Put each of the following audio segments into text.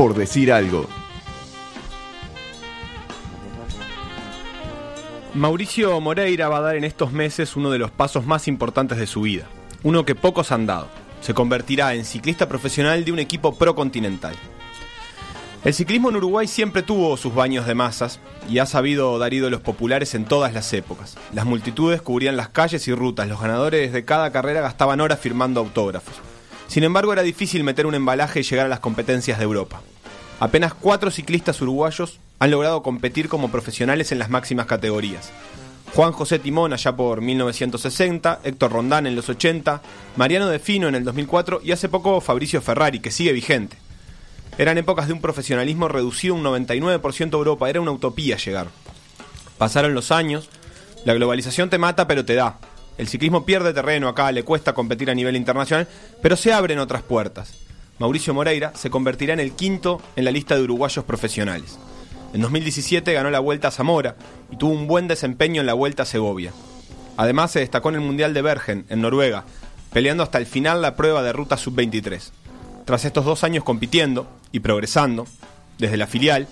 por decir algo. Mauricio Moreira va a dar en estos meses uno de los pasos más importantes de su vida, uno que pocos han dado. Se convertirá en ciclista profesional de un equipo procontinental. El ciclismo en Uruguay siempre tuvo sus baños de masas y ha sabido dar ídolos populares en todas las épocas. Las multitudes cubrían las calles y rutas, los ganadores de cada carrera gastaban horas firmando autógrafos. Sin embargo, era difícil meter un embalaje y llegar a las competencias de Europa. Apenas cuatro ciclistas uruguayos han logrado competir como profesionales en las máximas categorías. Juan José Timón allá por 1960, Héctor Rondán en los 80, Mariano De Fino en el 2004 y hace poco Fabricio Ferrari, que sigue vigente. Eran épocas de un profesionalismo reducido un 99% a Europa, era una utopía llegar. Pasaron los años, la globalización te mata pero te da. El ciclismo pierde terreno acá, le cuesta competir a nivel internacional, pero se abren otras puertas. Mauricio Moreira se convertirá en el quinto en la lista de uruguayos profesionales. En 2017 ganó la Vuelta a Zamora y tuvo un buen desempeño en la Vuelta a Segovia. Además se destacó en el Mundial de Bergen, en Noruega, peleando hasta el final la prueba de ruta sub-23. Tras estos dos años compitiendo y progresando, desde la filial,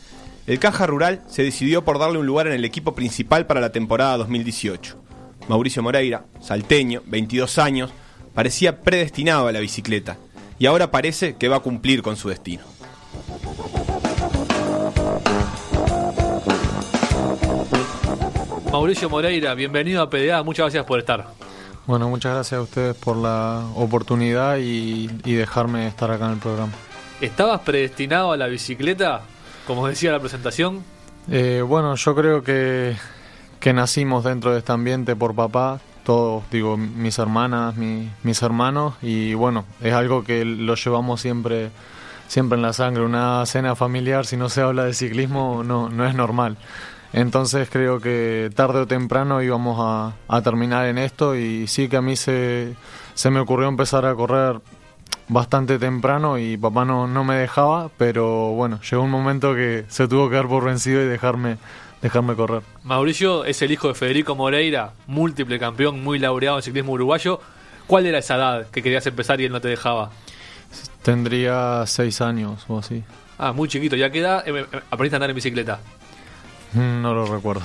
el Caja Rural se decidió por darle un lugar en el equipo principal para la temporada 2018. Mauricio Moreira, salteño, 22 años, parecía predestinado a la bicicleta y ahora parece que va a cumplir con su destino. Mauricio Moreira, bienvenido a PDA, muchas gracias por estar. Bueno, muchas gracias a ustedes por la oportunidad y, y dejarme estar acá en el programa. ¿Estabas predestinado a la bicicleta, como decía la presentación? Eh, bueno, yo creo que, que nacimos dentro de este ambiente por papá, todos, digo, mis hermanas, mi- mis hermanos, y bueno, es algo que lo llevamos siempre, siempre en la sangre. Una cena familiar, si no se habla de ciclismo, no, no es normal. Entonces creo que tarde o temprano íbamos a, a terminar en esto y sí que a mí se, se me ocurrió empezar a correr bastante temprano y papá no, no me dejaba, pero bueno, llegó un momento que se tuvo que dar por vencido y dejarme, dejarme correr. Mauricio es el hijo de Federico Moreira, múltiple campeón, muy laureado en ciclismo uruguayo. ¿Cuál era esa edad que querías empezar y él no te dejaba? Tendría seis años o así. Ah, muy chiquito. ¿Ya qué edad eh, eh, aprendiste a andar en bicicleta? No lo recuerdo.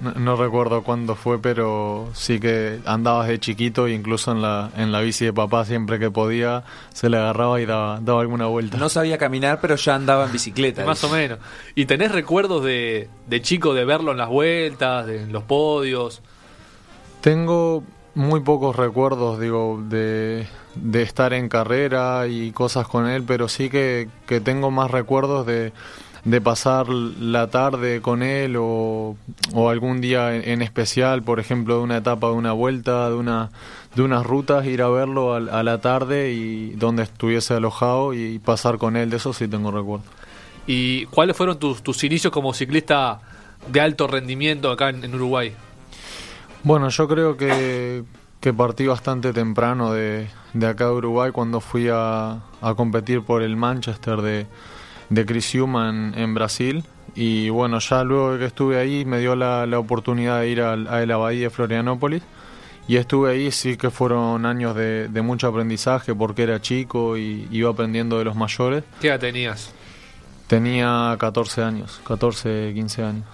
No, no recuerdo cuándo fue, pero sí que andabas de chiquito e incluso en la, en la bici de papá siempre que podía se le agarraba y daba, daba alguna vuelta. No sabía caminar, pero ya andaba en bicicleta. Más o menos. ¿Y tenés recuerdos de, de chico de verlo en las vueltas, de, en los podios? Tengo muy pocos recuerdos, digo, de, de estar en carrera y cosas con él, pero sí que, que tengo más recuerdos de, de pasar la tarde con él o, o algún día en, en especial, por ejemplo, de una etapa de una vuelta, de una de unas rutas, ir a verlo al- a, la tarde y donde estuviese alojado y pasar con él, de eso sí tengo recuerdos. ¿Y cuáles fueron tus, tus inicios como ciclista de alto rendimiento acá en, en Uruguay? Bueno, yo creo que, que partí bastante temprano de, de acá de Uruguay cuando fui a, a competir por el Manchester de, de Criciúma en, en Brasil. Y bueno, ya luego de que estuve ahí me dio la, la oportunidad de ir al- a, la Bahía de Florianópolis. Y estuve ahí, sí que fueron años de, de mucho aprendizaje porque era chico y iba aprendiendo de los mayores. ¿Qué edad tenías? Tenía 14 años, 14, 15 años.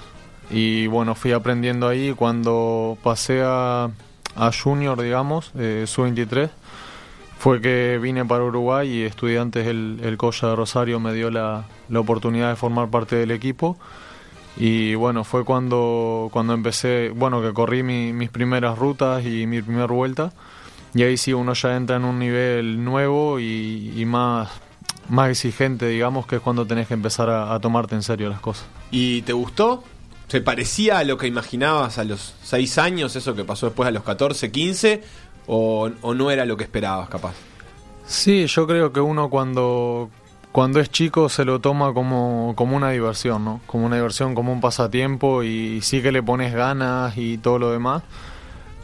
Y bueno, fui aprendiendo ahí cuando pasé a, a Junior, digamos, eh, Sub-23. Fue que vine para Uruguay y estudiantes el, el Colla de Rosario me dio la, la oportunidad de formar parte del equipo. Y bueno, fue cuando, cuando empecé, bueno, que corrí mi- mis primeras rutas y mi primera vuelta. Y ahí sí uno ya entra en un nivel nuevo y, y más, más exigente, digamos, que es cuando tenés que empezar a, a tomarte en serio las cosas. ¿Y te gustó? ¿Se parecía a lo que imaginabas a los 6 años, eso que pasó después a los 14, 15? ¿O, no era lo que esperabas, capaz? Sí, yo creo que uno cuando, cuando es chico se lo toma como, como una diversión, ¿no? Como una diversión, como un pasatiempo y sí que le pones ganas y todo lo demás.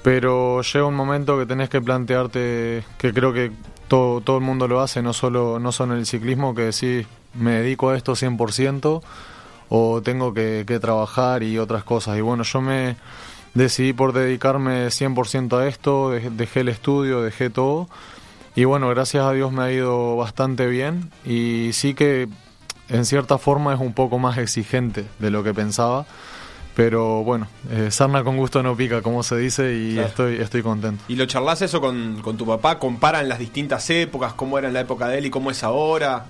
Pero llega un momento que tenés que plantearte, que creo que todo, todo el mundo lo hace, no solo, no solo en el ciclismo, que decís, me dedico a esto 100% o tengo que, que trabajar y otras cosas. Y bueno, yo me decidí por dedicarme 100% a esto, dej- dejé el estudio, dejé todo. Y bueno, gracias a Dios me ha ido bastante bien y sí que en cierta forma es un poco más exigente de lo que pensaba. Pero bueno, eh, sarna con gusto no pica, como se dice, y Claro. estoy, estoy contento. ¿Y lo charlas eso con, con tu papá? ¿Comparan las distintas épocas? ¿Cómo era en la época de él y cómo es ahora?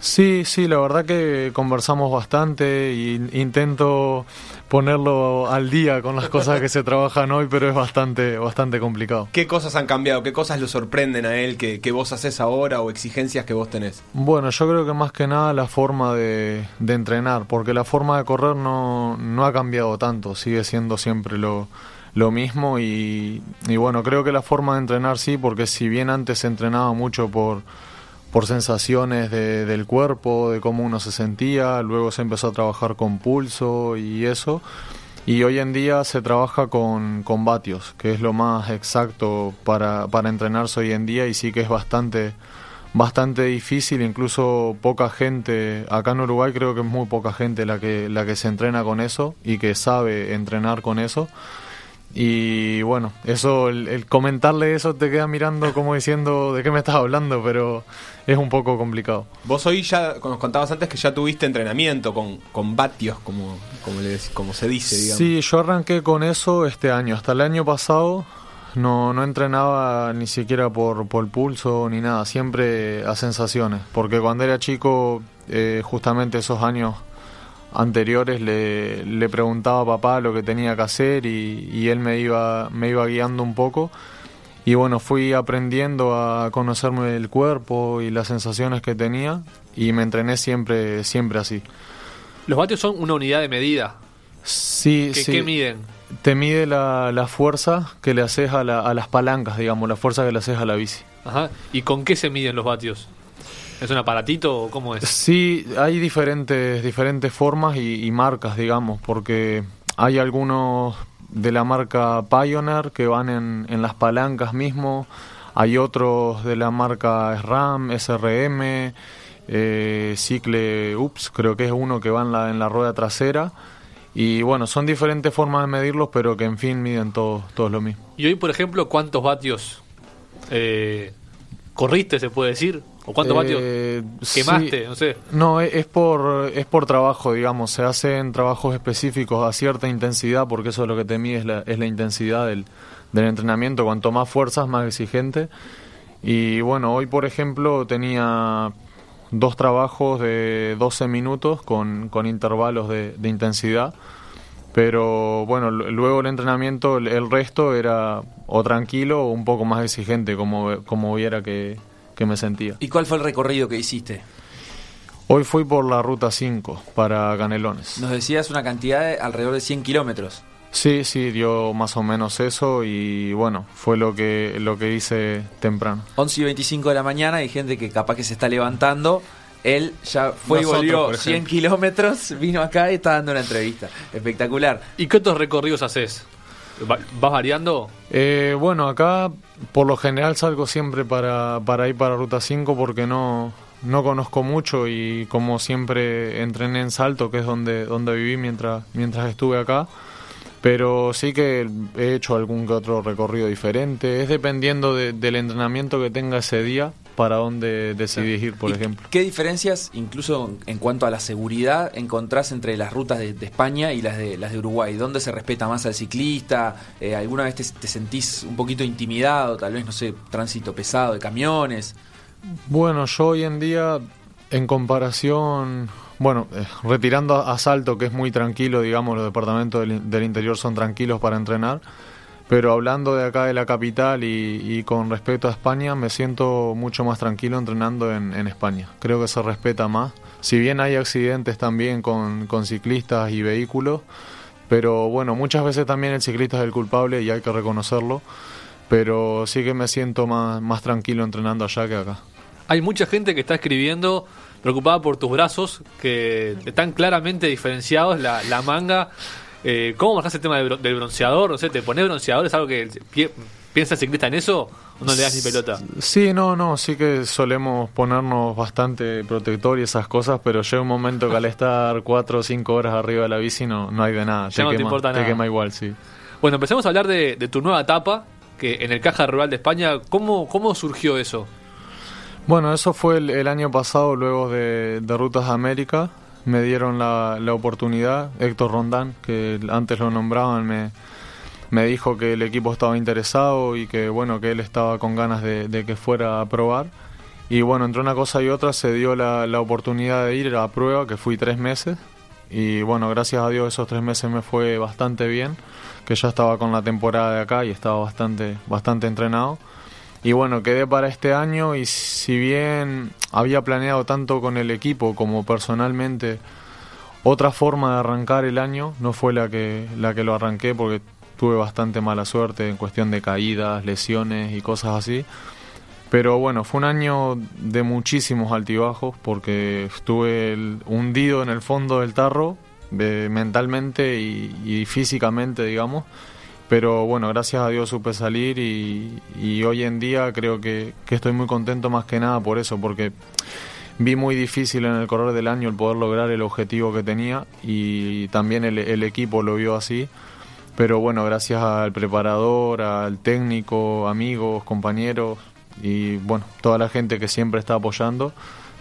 Sí, sí, la verdad que conversamos bastante y intento ponerlo al día con las cosas que se trabajan hoy, pero es bastante, bastante complicado. ¿Qué cosas han cambiado? ¿Qué cosas lo sorprenden a él que, que vos haces ahora o exigencias que vos tenés? Bueno, yo creo que más que nada la forma de, de entrenar, porque la forma de correr no, no ha cambiado tanto, sigue siendo siempre lo, lo mismo y, y bueno, creo que la forma de entrenar sí, porque si bien antes se entrenaba mucho por, por sensaciones de- del cuerpo, de cómo uno se sentía, luego se empezó a trabajar con pulso y eso. Y hoy en día se trabaja con, con vatios, que es lo más exacto para, para entrenarse hoy en día y sí que es bastante, bastante difícil, incluso poca gente, acá en Uruguay creo que es muy poca gente la que, la que se entrena con eso y que sabe entrenar con eso. Y bueno, eso, el, el comentarle eso te queda mirando como diciendo de qué me estás hablando, pero es un poco complicado. Vos hoy ya, nos contabas antes que ya tuviste entrenamiento con, con vatios, como, como, le dec- como se dice, digamos. Sí, yo arranqué con eso este año. Hasta el año pasado no, no entrenaba ni siquiera por, por pulso ni nada, siempre a sensaciones. Porque cuando era chico, eh, justamente esos años anteriores, le, le preguntaba a papá lo que tenía que hacer y, y él me iba, me iba guiando un poco. Y bueno, fui aprendiendo a conocerme el cuerpo y las sensaciones que tenía y me entrené siempre, siempre así. Los vatios son una unidad de medida. Sí, ¿Qué, sí. qué miden? Te mide la, la fuerza que le haces a, la- a las palancas, digamos, la fuerza que le haces a la bici. Ajá. ¿Y con qué se miden los vatios? ¿Es un aparatito o cómo es? Sí, hay diferentes, diferentes formas y, y marcas, digamos, porque hay algunos de la marca Pioneer que van en, en las palancas mismo, hay otros de la marca SRAM, SRM, eh, Cicle Ups, creo que es uno que va en la, en la rueda trasera. Y bueno, son diferentes formas de medirlos, pero que en fin miden todos, todos lo mismo. Y hoy, por ejemplo, ¿cuántos vatios eh, corriste, se puede decir? ¿O cuántos vatios Eh, quemaste? sí. No sé. No, es por, es por trabajo, digamos. Se hacen trabajos específicos a cierta intensidad, porque eso es lo que te mide, es la, es la intensidad del, del entrenamiento. Cuanto más fuerzas, más exigente. Y bueno, hoy, por ejemplo, tenía dos trabajos de 12 minutos con, con intervalos de, de intensidad. Pero bueno, luego el entrenamiento, el, el resto era o tranquilo o un poco más exigente, como, como viera que, que me sentía. ¿Y cuál fue el recorrido que hiciste? Hoy fui por la ruta 5 para Canelones. Nos decías una cantidad de alrededor de 100 kilómetros. Sí, sí, dio más o menos eso y bueno, fue lo que, lo que hice temprano. 11 y 25 de la mañana, hay gente que capaz que se está levantando. Él ya fue Nosotros, y volvió por 100 ejemplo. kilómetros, vino acá y está dando una entrevista. Espectacular. ¿Y qué otros recorridos haces? Va- ¿Vas variando? Eh, bueno, acá por lo general salgo siempre para, para ir para Ruta 5 porque no, no conozco mucho y como siempre entrené en Salto, que es donde, donde viví mientras, mientras estuve acá. Pero sí que he hecho algún que otro recorrido diferente. Es dependiendo de- del entrenamiento que tenga ese día para dónde decidís ir, por ¿Y ejemplo. ¿Qué diferencias, incluso en cuanto a la seguridad, encontrás entre las rutas de, de España y las de, las de Uruguay? ¿Dónde se respeta más al ciclista? Eh, ¿Alguna vez te, te sentís un poquito intimidado? Tal vez, no sé, tránsito pesado de camiones. Bueno, yo hoy en día, en comparación, bueno, eh, retirando a Salto, que es muy tranquilo, digamos, los departamentos del interior son tranquilos para entrenar, pero hablando de acá de la capital y, con respecto a España, me siento mucho más tranquilo entrenando en, España. Creo que se respeta más. Si bien hay accidentes también con, ciclistas y vehículos, pero bueno, muchas veces también el ciclista es el culpable y hay que reconocerlo. Pero sí que me siento más, más tranquilo entrenando allá que acá. Hay mucha gente que está escribiendo preocupada por tus brazos, que están claramente diferenciados, la manga. Eh, ¿Cómo manejas el tema del, bro- del bronceador? No sé, ¿te pones bronceador? ¿Es algo que pi- piensa el ciclista en eso? ¿O no le das ni pelota? Sí, no, no, sí que solemos ponernos bastante protector y esas cosas, pero llega un momento que al estar cuatro o cinco horas arriba de la bici no, no hay de nada. Ya no te quema, importa te nada. quema igual, sí. Bueno, empecemos a hablar de, de tu nueva etapa, que en el Caja Rural de España, ¿cómo, cómo surgió eso? Bueno, eso fue el, el año pasado, luego de, de Rutas de América. Me dieron la, la oportunidad. Héctor Rondán, que antes lo nombraban, me, me dijo que el equipo estaba interesado y que bueno que él estaba con ganas de, que fuera a probar. Y bueno, entre una cosa y otra se dio la, la oportunidad de ir a prueba, que fui tres meses. Y bueno, gracias a Dios esos tres meses me fue bastante bien, que ya estaba con la temporada de acá y estaba bastante, bastante entrenado. Y bueno, quedé para este año y si bien había planeado tanto con el equipo como personalmente otra forma de arrancar el año, no fue la que, la que lo arranqué porque tuve bastante mala suerte en cuestión de caídas, lesiones y cosas así. Pero bueno, fue un año de muchísimos altibajos porque estuve hundido en el fondo del tarro mentalmente y, y físicamente, digamos. Pero bueno, gracias a Dios supe salir y, hoy en día creo que, que estoy muy contento más que nada por eso, porque vi muy difícil en el correr del año el poder lograr el objetivo que tenía y también el, el equipo lo vio así. Pero bueno, gracias al preparador, al técnico, amigos, compañeros y bueno, toda la gente que siempre está apoyando,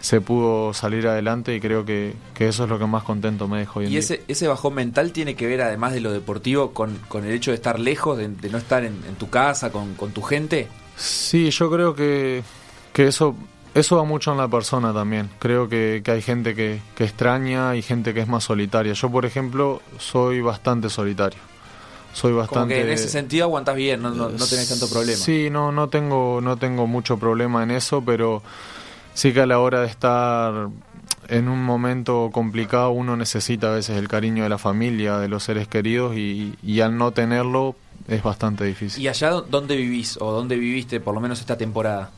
se pudo salir adelante y creo que, que eso es lo que más contento me hoy en Y día. ese, ese bajón mental tiene que ver, además de lo deportivo, con, con el hecho de estar lejos, de, de no estar en, en tu casa, con, con tu gente. Sí, yo creo que, que eso, eso va mucho en la persona también. Creo que, que hay gente que, que extraña y gente que es más solitaria. Yo, por ejemplo, soy bastante solitario. Soy Como bastante... que en ese sentido aguantás bien, no, no, no tenés tanto problema. Sí, no, no tengo, no tengo mucho problema en eso, pero sí que a la hora de estar en un momento complicado uno necesita a veces el cariño de la familia, de los seres queridos y, y al no tenerlo es bastante difícil. ¿Y allá dó- dónde vivís o dónde viviste por lo menos esta temporada?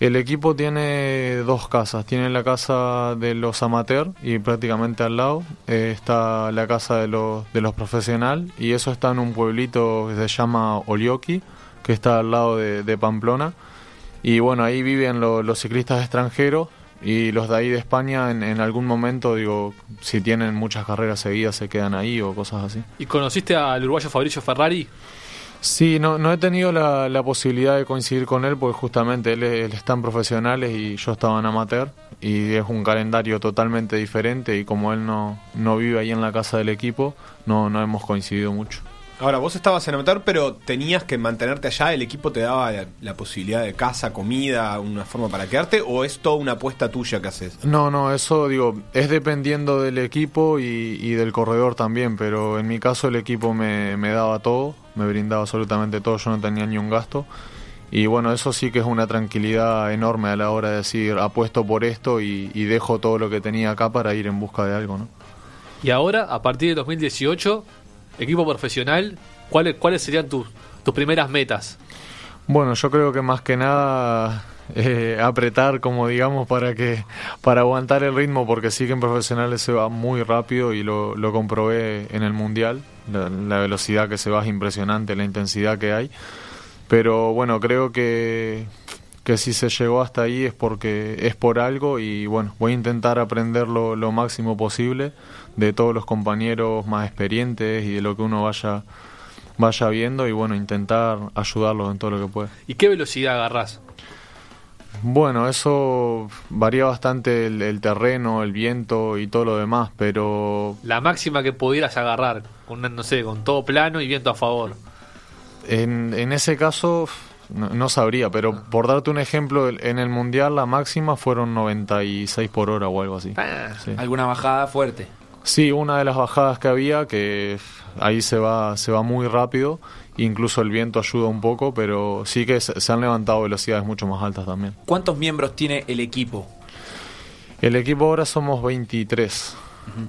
El equipo tiene dos casas. Tiene la casa de los amateurs y prácticamente al lado eh, está la casa de los, de los profesionales y eso está en un pueblito que se llama Olioqui, que está al lado de, de Pamplona. Y bueno, ahí viven lo- los ciclistas extranjeros y los de ahí de España en, en algún momento, digo, si tienen muchas carreras seguidas se quedan ahí o cosas así. ¿Y conociste al uruguayo Fabricio Ferrari? Sí, no, no he tenido la, la posibilidad de coincidir con él porque justamente él, él está en profesionales y yo estaba en amateur y es un calendario totalmente diferente y como él no, no vive ahí en la casa del equipo, no, no hemos coincidido mucho. Ahora, vos estabas en amateur, pero tenías que mantenerte allá. ¿El equipo te daba la, la posibilidad de casa, comida, una forma para quedarte? ¿O es toda una apuesta tuya que haces? No, no, eso digo, es dependiendo del equipo y, y del corredor también, pero en mi caso el equipo me, me daba todo, me brindaba absolutamente todo, yo no tenía ni un gasto. Y bueno, eso sí que es una tranquilidad enorme a la hora de decir, apuesto por esto y, y dejo todo lo que tenía acá para ir en busca de algo, ¿no? Y ahora, a partir de 2018, equipo profesional, ¿cuáles, cuáles serían tus, tus primeras metas? Bueno, yo creo que más que nada eh, apretar, como digamos, para que para aguantar el ritmo, porque sí que en profesionales se va muy rápido y lo, lo comprobé en el mundial. La, la velocidad que se va es impresionante, la intensidad que hay. Pero bueno, creo que que si se llegó hasta ahí es porque es por algo y bueno, voy a intentar aprender lo, lo máximo posible de todos los compañeros más experientes y de lo que uno vaya vaya viendo y bueno, intentar ayudarlos en todo lo que pueda. ¿Y qué velocidad agarrás? Bueno, eso varía bastante el, el terreno, el viento y todo lo demás, pero La máxima que pudieras agarrar, con, no sé, con todo plano y viento a favor. en, en ese caso no, no sabría, pero por darte un ejemplo, el- en el Mundial la máxima fueron 96 por hora o algo así. Ah, Sí. ¿Alguna bajada fuerte? Sí, una de las bajadas que había, que ahí se va, se va muy rápido, incluso el viento ayuda un poco, pero sí que se, han levantado velocidades mucho más altas también. ¿Cuántos miembros tiene el equipo? El equipo ahora somos 23.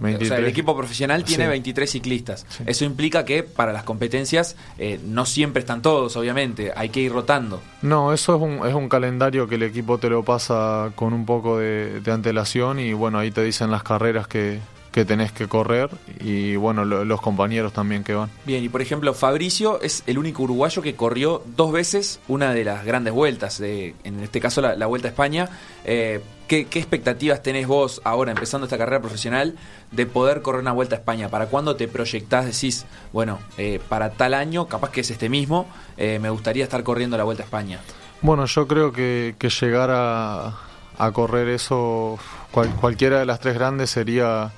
O sea, el equipo profesional tiene Sí. 23 ciclistas. Sí. Eso implica que para las competencias eh, no siempre están todos, obviamente. Hay que ir rotando. No, eso es un, es un calendario que el equipo te lo pasa con un poco de, de antelación y bueno, ahí te dicen las carreras que, que tenés que correr y bueno, lo- los compañeros también que van. Bien, y por ejemplo, Fabricio es el único uruguayo que corrió dos veces una de las grandes vueltas, de, en este caso la, la Vuelta a España. Eh, ¿qué, qué expectativas tenés vos ahora, empezando esta carrera profesional, de poder correr una Vuelta a España? ¿Para cuándo te proyectás? Decís, bueno, eh, para tal año, capaz que es este mismo, eh, me gustaría estar corriendo la Vuelta a España. Bueno, yo creo que, que llegar a, a correr eso, cual- cualquiera de las tres grandes sería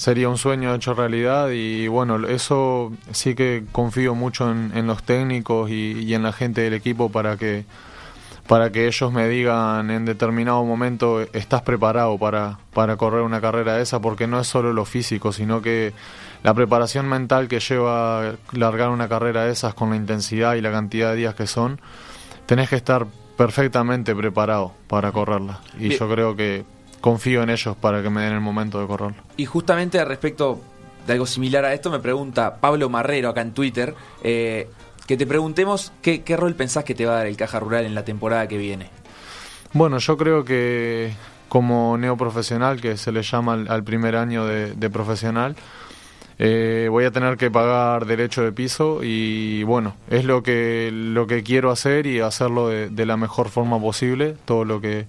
sería un sueño hecho realidad y bueno, eso sí que confío mucho en, en los técnicos y, y en la gente del equipo para que para que ellos me digan en determinado momento estás preparado para, para correr una carrera de esa, porque no es solo lo físico, sino que la preparación mental que lleva largar una carrera de esas con la intensidad y la cantidad de días que son, tenés que estar perfectamente preparado para correrla. Y Bien. yo creo que confío en ellos para que me den el momento de correrla. Y justamente al respecto de algo similar a esto, me pregunta Pablo Marrero acá en Twitter, eh, que te preguntemos qué, qué rol pensás que te va a dar el Caja Rural en la temporada que viene. Bueno, yo creo que como neoprofesional, que se le llama al, al primer año de, de profesional, eh, voy a tener que pagar derecho de piso y bueno, es lo que, lo que quiero hacer y hacerlo de, de la mejor forma posible, todo lo que,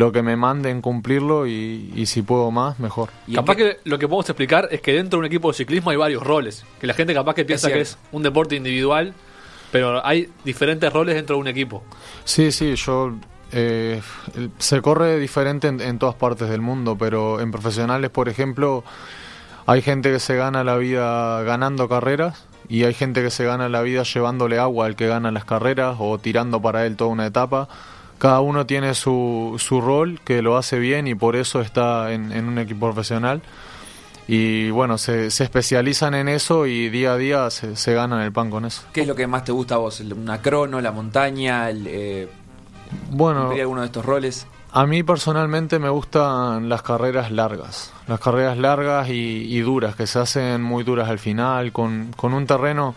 lo que me manden cumplirlo y, y si puedo más, mejor. ¿Y en capaz que lo que podemos explicar es que dentro de un equipo de ciclismo hay varios roles. Que la gente capaz que piensa que es un deporte individual, pero hay diferentes roles dentro de un equipo. Sí, sí, yo... eh, se corre diferente en, en todas partes del mundo, pero en profesionales, por ejemplo, hay gente que se gana la vida ganando carreras y hay gente que se gana la vida llevándole agua al que gana las carreras o tirando para él toda una etapa. Cada uno tiene su, su rol que lo hace bien y por eso está en, en un equipo profesional. Y bueno, se, se especializan en eso y día a día se, se ganan el pan con eso. ¿Qué es lo que más te gusta a vos? ¿El- ¿Una crono, la montaña? El, eh, Bueno, alguno de estos roles? A mí personalmente me gustan las carreras largas, las carreras largas y, y duras, que se hacen muy duras al final, con, con un terreno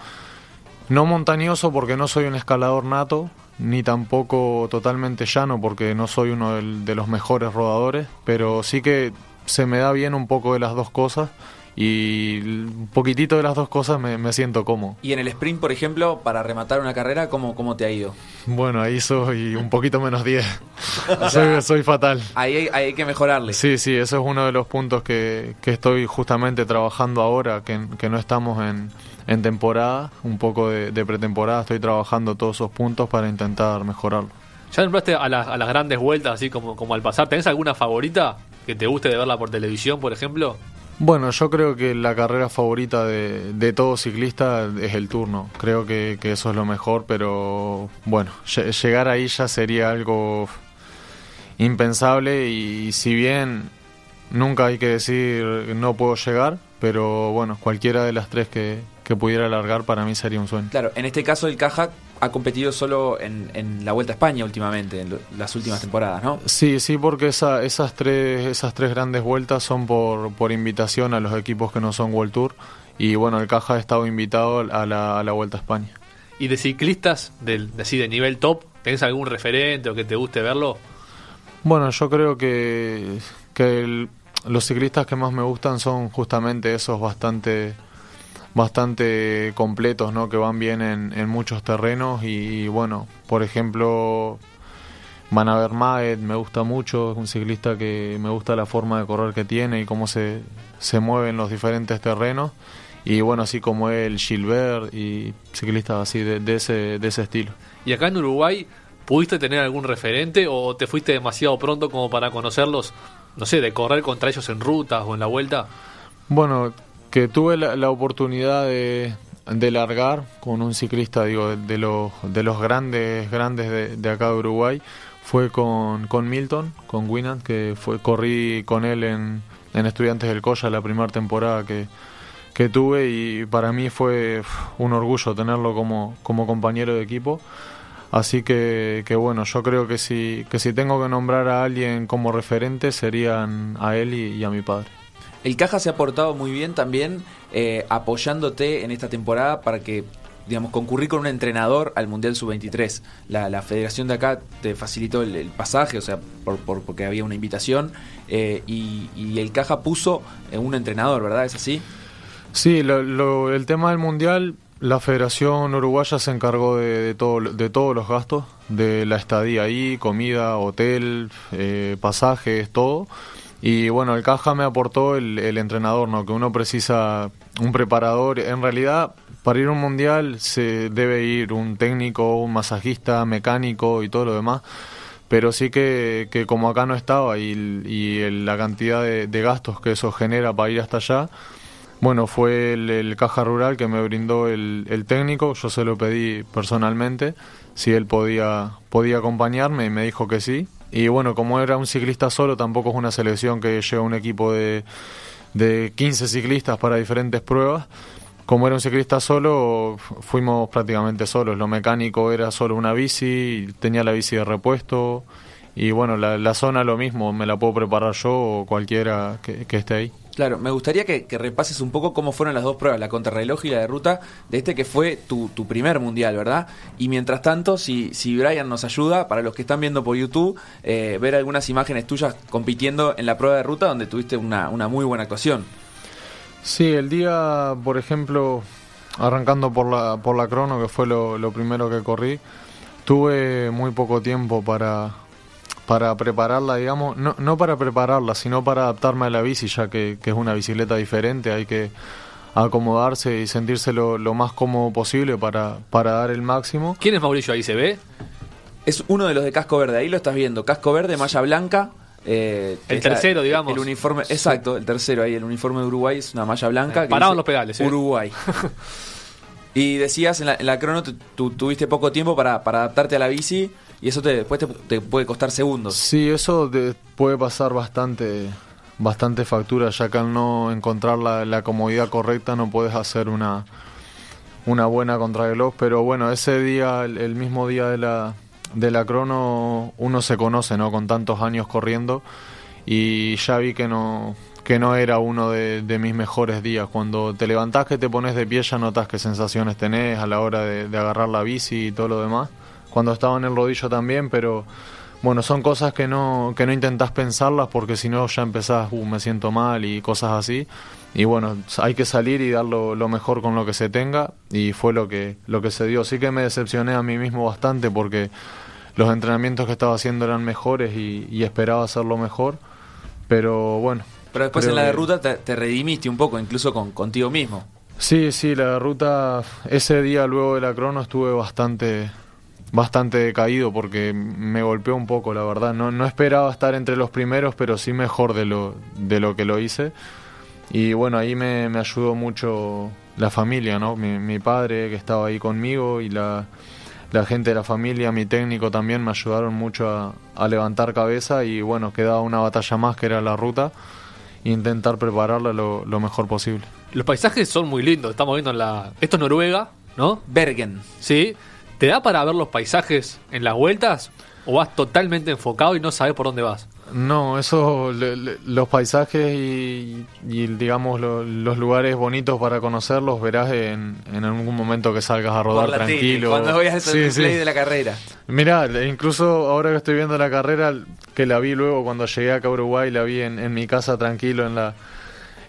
no montañoso porque no soy un escalador nato, ni tampoco totalmente llano porque no soy uno de los mejores rodadores, pero sí que se me da bien un poco de las dos cosas y un poquitito de las dos cosas me, me siento cómodo. Y en el sprint, por ejemplo, para rematar una carrera, ¿cómo, cómo te ha ido? Bueno, ahí soy un poquito menos 10, soy, soy fatal. Ahí hay, ahí hay que mejorarle. Sí, sí, eso es uno de los puntos que, que estoy justamente trabajando ahora, que, que no estamos en, en temporada, un poco de, de pretemporada, estoy trabajando todos esos puntos para intentar mejorarlo. Ya nombraste a, las- a las grandes vueltas, así como, como al pasar. ¿Tenés alguna favorita que te guste de verla por televisión, por ejemplo? Bueno, yo creo que la carrera favorita de, de todo ciclista es el turno, creo que, que eso es lo mejor, pero bueno, lle- llegar ahí ya sería algo impensable y si bien nunca hay que decir no puedo llegar, pero bueno, cualquiera de las tres que, que pudiera alargar para mí sería un sueño. Claro, en este caso el Caja ha competido solo en, en la Vuelta a España últimamente, en lo- las últimas temporadas, ¿no? Sí, sí, porque esa, esas, tres, esas tres grandes vueltas son por, por invitación a los equipos que no son World Tour y bueno, el Caja ha estado invitado a la, a la Vuelta a España. Y de ciclistas, del, de, así, de nivel top, ¿tenés algún referente o que te guste verlo? Bueno, yo creo que, que el- los ciclistas que más me gustan son justamente esos bastante bastante completos, ¿no? Que van bien en, en muchos terrenos y, bueno, por ejemplo, Manaver Maed me gusta mucho, es un ciclista que me gusta la forma de correr que tiene y cómo se, se mueve en los diferentes terrenos y bueno, así como él, Gilbert y ciclistas así de, de ese, de ese estilo. ¿Y acá en Uruguay pudiste tener algún referente o te fuiste demasiado pronto como para conocerlos, no sé, de correr contra ellos en rutas o en la vuelta? Bueno, que tuve la, la oportunidad de, de largar con un ciclista, digo, de, los, de los grandes, grandes de, de acá de Uruguay, fue con, con Milton, con Winant, que fue, corrí con él en, en Estudiantes del Colla la primera temporada que, que tuve y para mí fue un orgullo tenerlo como, como compañero de equipo. Así que, que bueno, yo creo que si, que si tengo que nombrar a alguien como referente serían a él y a mi padre. El Caja se ha portado muy bien también eh, apoyándote en esta temporada para que, digamos, concurrir con un entrenador al Mundial Sub-23. La, la federación de acá te facilitó el, pasaje, o sea, por, por- porque había una invitación, eh, y, y el Caja puso eh, un entrenador, ¿verdad? ¿Es así? Sí, lo- lo- el tema del mundial, la Federación Uruguaya se encargó de, de de todos los gastos, de la estadía ahí, comida, hotel, eh, pasajes, todo. Y bueno, el Caja me aportó el, entrenador, ¿no? Que uno precisa un preparador. En realidad, para ir a un mundial se debe ir un técnico, un masajista, mecánico y todo lo demás. pero sí que, que como acá no estaba y, y la cantidad de, gastos que eso genera para ir hasta allá, bueno, fue el, el Caja Rural que me brindó el, el técnico, yo se lo pedí personalmente, si él podía, podía acompañarme y me dijo que sí. Y bueno, como era un ciclista solo, tampoco es una selección que lleva un equipo de, de 15 ciclistas para diferentes pruebas. Como era un ciclista solo, fu- fuimos prácticamente solos. Lo mecánico era solo una bici, tenía la bici de repuesto. Y bueno, la, la zona lo mismo, me la puedo preparar yo o cualquiera que, que esté ahí. Claro, me gustaría que, que repases un poco cómo fueron las dos pruebas, la contrarreloj y la de ruta, de este que fue tu, tu primer mundial, ¿verdad? Y mientras tanto, si, si Brian nos ayuda, para los que están viendo por YouTube, eh, ver algunas imágenes tuyas compitiendo en la prueba de ruta donde tuviste una, una muy buena actuación. Sí, el día, por ejemplo, arrancando por la, por la crono, que fue lo, lo primero que corrí, tuve muy poco tiempo para, para prepararla, digamos, no, no para prepararla, sino para adaptarme a la bici, ya que, que es una bicicleta diferente, hay que acomodarse y sentirse lo, lo más cómodo posible para, para dar el máximo. ¿Quién es Mauricio ahí? ¿Se ve? Es uno de los de casco verde, ahí lo estás viendo, casco verde, malla blanca. eh, El tercero, digamos. El uniforme, exacto, el tercero ahí, el uniforme de Uruguay es una malla blanca. Eh, que parado dice en los pedales, eh. Uruguay. y decías en la, en la crono, tu- tu- tuviste poco tiempo para, para adaptarte a la bici y eso te, después te, te puede costar segundos. Sí, eso de- puede pasar bastante, bastante factura, ya que al no encontrar la, comodidad correcta no puedes hacer una, una buena contrarreloj. Pero bueno, ese día, el, mismo día de la, de la crono, uno se conoce, ¿no? Con tantos años corriendo y ya vi que no que no era uno de, mis mejores días. Cuando te levantás que te pones de pie ya notas qué sensaciones tenés a la hora de agarrar la bici y todo lo demás. Cuando estaba en el rodillo también, pero bueno, son cosas que no, que no intentás pensarlas porque si no ya empezás, uh, me siento mal y cosas así. Y bueno, hay que salir y dar lo, lo mejor con lo que se tenga y fue lo que, lo que se dio. Sí que me decepcioné a mí mismo bastante porque los entrenamientos que estaba haciendo eran mejores y, y esperaba hacerlo mejor. Pero bueno. Pero después en la que- ruta te, te redimiste un poco, incluso con, contigo mismo. Sí, sí, la ruta, ese día luego de la crono estuve bastante, bastante decaído porque me golpeó un poco, la verdad. No, no esperaba estar entre los primeros, pero sí mejor de lo, de lo que lo hice. Y bueno, ahí me, me ayudó mucho la familia, ¿no? Mi, mi padre que estaba ahí conmigo y la, la gente de la familia, mi técnico también me ayudaron mucho a, a levantar cabeza y bueno, quedaba una batalla más que era la ruta e intentar prepararla lo, lo mejor posible. Los paisajes son muy lindos. Estamos viendo en la. Esto es Noruega, ¿no? Bergen. Sí. ¿Te da para ver los paisajes en las vueltas? ¿O vas totalmente enfocado y no sabes por dónde vas? No, eso, le- le- los paisajes y, y, digamos lo- los lugares bonitos para conocerlos verás en, en algún momento que salgas a rodar Por la tele, tranquilo. cuando veas el Sí, sí. de la carrera. Mirá, le- incluso ahora que estoy viendo la carrera, que la vi luego cuando llegué acá a Uruguay, la vi en, en mi casa tranquilo en la,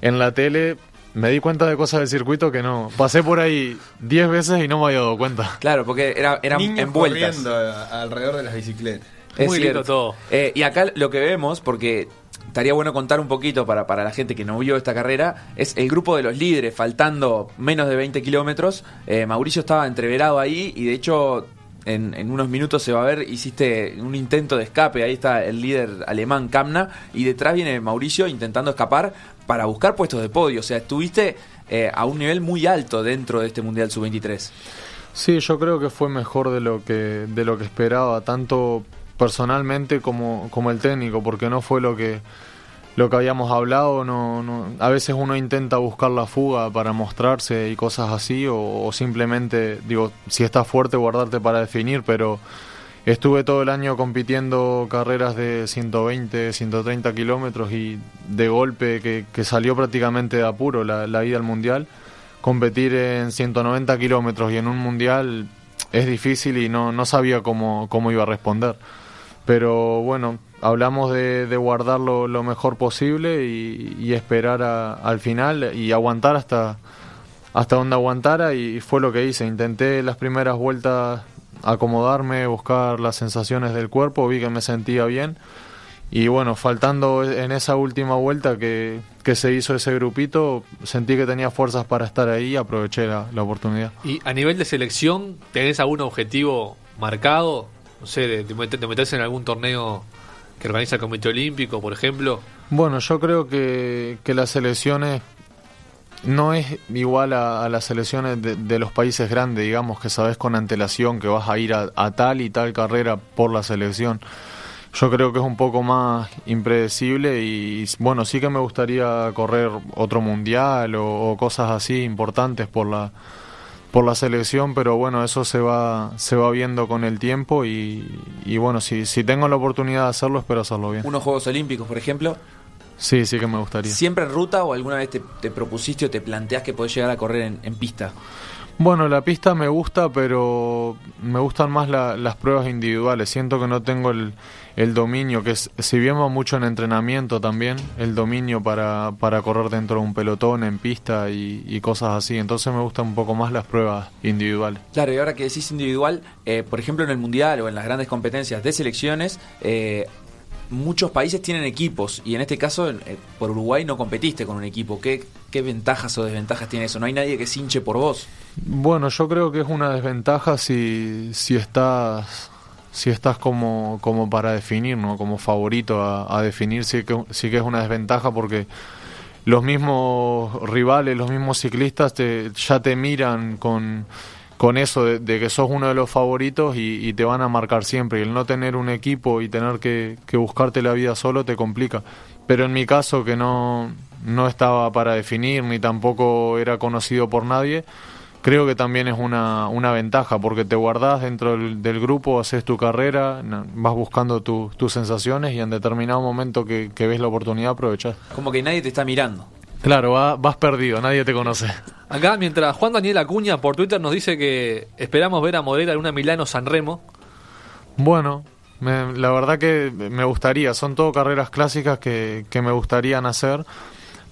en la tele, me di cuenta de cosas del circuito que no. Pasé por ahí 10 veces y no me había dado cuenta. Claro, porque era, eran Niños envueltas. corriendo a- alrededor de las bicicletas. Es Muy cierto. lindo todo. Eh, y acá lo que vemos, porque estaría bueno contar un poquito para, para la gente que no vio esta carrera, es el grupo de los líderes, faltando menos de 20 kilómetros. Eh, Mauricio estaba entreverado ahí y de hecho en, en unos minutos se va a ver, hiciste un intento de escape, ahí está el líder alemán Kamna y detrás viene Mauricio intentando escapar para buscar puestos de podio. O sea, estuviste eh, a un nivel muy alto dentro de este Mundial Sub-23. Sí, yo creo que fue mejor de lo que de lo que esperaba, tanto personalmente como, como el técnico, porque no fue lo que lo que habíamos hablado. No, no- a veces uno intenta buscar la fuga para mostrarse y cosas así, o, o simplemente, digo, si estás fuerte, guardarte para definir, pero estuve todo el año compitiendo carreras de 120, 130 kilómetros y de golpe que, que salió prácticamente de apuro la, la ida al mundial competir en 190 kilómetros y en un mundial es difícil y no, no sabía cómo, cómo iba a responder. Pero bueno, hablamos de, de guardar lo, mejor posible y, esperar al final y aguantar hasta, hasta donde aguantara y fue lo que hice. Intenté las primeras vueltas acomodarme, buscar las sensaciones del cuerpo, vi que me sentía bien y bueno, faltando en esa última vuelta que, que se hizo ese grupito, sentí que tenía fuerzas para estar ahí y aproveché la, la oportunidad. Y a nivel de selección, ¿tenés algún objetivo marcado? no sé, de, de meter- de meterse en algún torneo que organiza el Comité Olímpico, por ejemplo? Bueno, yo creo que, que las selecciones no es igual a, a las selecciones de, de los países grandes, digamos, que sabes con antelación que vas a ir a, a tal y tal carrera por la selección. Yo creo que es un poco más impredecible y bueno, sí que me gustaría correr otro mundial o, cosas así importantes por la por la selección, pero bueno, eso se va se va viendo con el tiempo y, y bueno, si, si tengo la oportunidad de hacerlo, espero hacerlo bien. Unos Juegos Olímpicos, por ejemplo. Sí, sí que me gustaría. ¿Siempre en ruta o alguna vez te, te propusiste o te planteás que podés llegar a correr en, en pista? Bueno, la pista me gusta, pero me gustan más la- las pruebas individuales. Siento que no tengo el, el dominio, que es, si bien va mucho en entrenamiento también, el dominio para, para correr dentro de un pelotón, en pista y, y cosas así. Entonces me gustan un poco más las pruebas individuales. Claro, y ahora que decís individual, eh, por ejemplo en el Mundial o en las grandes competencias de selecciones, eh, muchos países tienen equipos y en este caso eh, por Uruguay no competiste con un equipo. ¿Qué, ¿Qué ventajas o desventajas tiene eso? No hay nadie que se por vos. Bueno, yo creo que es una desventaja si, si estás si estás como, como para definir, ¿no? Como favorito a, a definir, sí que, sí que es una desventaja porque los mismos rivales, los mismos ciclistas te, ya te miran con, con eso de, que sos uno de los favoritos y, te van a marcar siempre. Y el no tener un equipo y tener que, buscarte la vida solo te complica. Pero en mi caso, que no, no estaba para definir ni tampoco era conocido por nadie, creo que también es una, una ventaja porque te guardás dentro del, grupo, haces tu carrera, vas buscando tu- tus sensaciones y en determinado momento que, que ves la oportunidad aprovechás. Como que nadie te está mirando. Claro, va- vas perdido, nadie te conoce. Acá, mientras Juan Daniel Acuña por Twitter nos dice que esperamos ver a Morera en una Milano San Remo. Bueno, me- la verdad que me gustaría, son todo carreras clásicas que, que me gustarían hacer,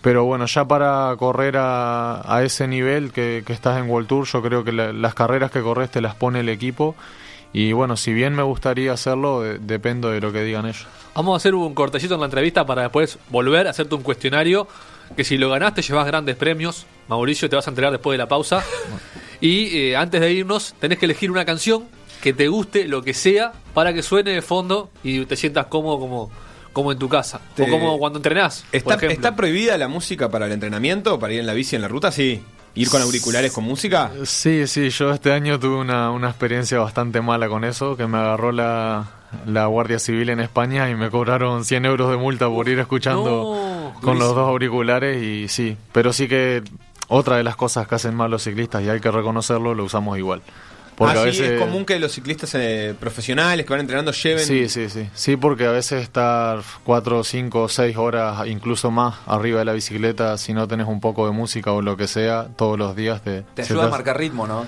pero bueno, ya para correr a, a ese nivel que, que estás en World Tour, yo creo que la- las carreras que corres te las pone el equipo y bueno, si bien me gustaría hacerlo, de- dependo de lo que digan ellos. Vamos a hacer un cortecito en la entrevista para después volver a hacerte un cuestionario. Que si lo ganaste, llevas grandes premios. Mauricio, te vas a enterar después de la pausa. Y eh, antes de irnos, tenés que elegir una canción que te guste, lo que sea, para que suene de fondo y te sientas cómodo como, como en tu casa. Te- O como cuando entrenás. ¿Está. ¿Está prohibida la música para el entrenamiento? ¿Para ir en la bici en la ruta? Sí. ¿Ir con auriculares con música? Sí, sí, yo este año tuve una, una experiencia bastante mala con eso, que me agarró la, la Guardia Civil en España y me cobraron 100 euros de multa por ir escuchando No, con los dos auriculares y sí, pero sí que otra de las cosas que hacen mal los ciclistas y hay que reconocerlo, lo usamos igual. Porque ah, a sí, veces... es común que los ciclistas eh, profesionales que van entrenando lleven... Sí, sí, sí. Sí, porque a veces estar 4, 5, 6 horas, incluso más, arriba de la bicicleta, si no tenés un poco de música o lo que sea, todos los días te... Te ayuda a marcar ritmo, ¿no?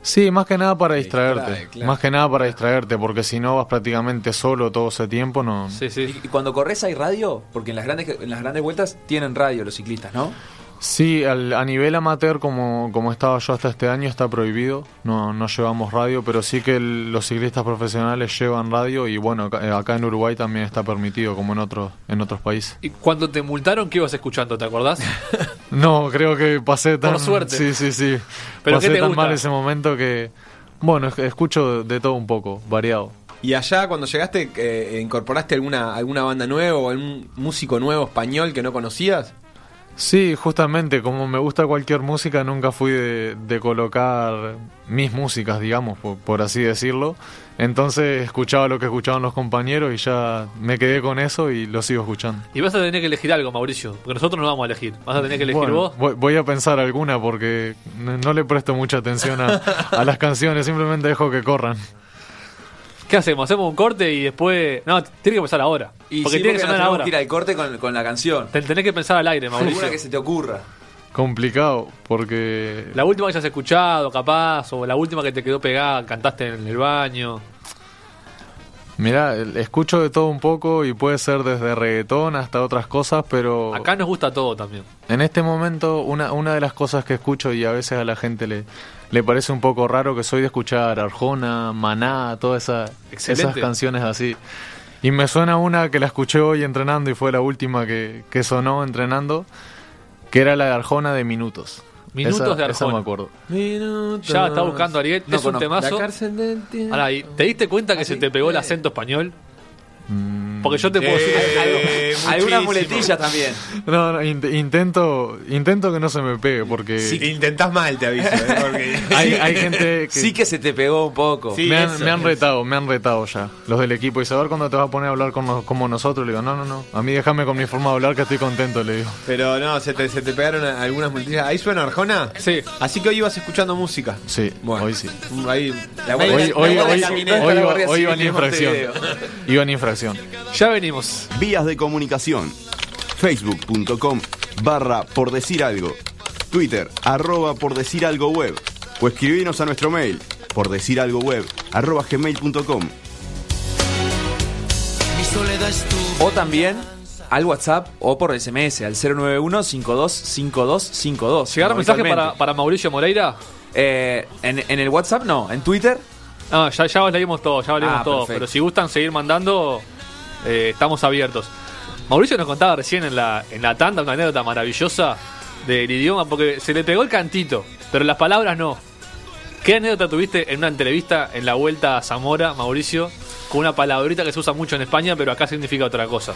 Sí, más que nada para Sí, distraerte. claro, claro. Más que nada para distraerte, porque si no vas prácticamente solo todo ese tiempo, no. Sí, sí. Y, y cuando corres hay radio, porque en las grandes en las grandes vueltas tienen radio los ciclistas, ¿no? Sí, al- a nivel amateur, como, como estaba yo hasta este año, está prohibido. No, no llevamos radio, pero sí que el- los ciclistas profesionales llevan radio y bueno, acá, eh, acá en Uruguay también está permitido, como en otros, en otros países. Y cuando te multaron, ¿qué ibas escuchando? ¿Te acordás? No, creo que pasé tan... Por suerte. Sí, sí, sí. ¿Pero pasé qué te tan gusta? mal ese momento que... Bueno, es- escucho de todo un poco, variado. Y allá cuando llegaste, eh, ¿incorporaste alguna, alguna banda nueva o algún músico nuevo español que no conocías? Sí, justamente, como me gusta cualquier música, nunca fui de, de colocar mis músicas, digamos, por, por así decirlo. Entonces escuchaba lo que escuchaban los compañeros y ya me quedé con eso y lo sigo escuchando. Y vas a tener que elegir algo, Mauricio, porque nosotros no vamos a elegir. Vas a tener que elegir Bueno, vos. voy, a pensar alguna porque no, no le presto mucha atención a, a las canciones, simplemente dejo que corran. ¿Qué hacemos? ¿Hacemos un corte y después.? No, tiene que empezar ahora. Y porque sí, tiene que sonar ahora. que ir al corte con, con la canción. Te- Tenés que pensar al aire, Mauricio. Alguna que se te ocurra. Complicado, porque... La última que hayas escuchado, capaz, o la última que te quedó pegada, cantaste en el baño. Mirá, escucho de todo un poco y puede ser desde reggaetón hasta otras cosas, pero... Acá nos gusta todo también. En este momento, una, una de las cosas que escucho y a veces a la gente le, le parece un poco raro que soy de escuchar Arjona, Maná, todas esa, esas canciones así. Y me suena una que la escuché hoy entrenando y fue la última que, que sonó entrenando, que era la de Arjona de Minutos. Minutos esa, de esa Arjona. me acuerdo. Ya está buscando Ariel. No es un temazo. La cárcel del tiempo. Ahora, ¿y ¿te diste cuenta que se te pegó el acento español? Mm, Porque yo te puedo decir. Eh, Algunas muletillas también. No, no, int- intento, intento que no se me pegue porque Sí, intentás mal, te aviso. ¿eh? Porque- hay, hay gente que, Sí que se te pegó un poco. Sí. me, han, eso, me han eso. retado, me han retado ya los del equipo y saber cuándo te vas a poner a hablar con nos- como nosotros. Le digo, no, no, no, a mí déjame con mi forma de hablar que estoy contento, le digo. Pero no, se te, se te pegaron algunas multillas. ¿Ahí suena Arjona? Sí. Así que hoy ibas escuchando música. Sí, Bueno. hoy sí. Ahí. La Hoy, hoy, la hoy, hoy, hoy hoy iba en infracción. Iba en infracción. Ya venimos. Vías de comunicación. Facebook.com barra por decir algo. Twitter arroba por decir algo web. O escribinos a nuestro mail por decir algo web arroba gmail.com. O también al WhatsApp o por SMS al 091-525252. ¿Llegaron mensajes para, para Mauricio Moreira? Eh, en, en el WhatsApp no, en Twitter. Ah, ya, ya leímos todo, ya leímos Ah, todo. perfecto. Pero si gustan seguir mandando, eh, estamos abiertos. Mauricio nos contaba recién en la, en la tanda una anécdota maravillosa del idioma, porque se le pegó el cantito, pero las palabras no. ¿Qué anécdota tuviste en una entrevista en la vuelta a Zamora, Mauricio, con una palabrita que se usa mucho en España, pero acá significa otra cosa?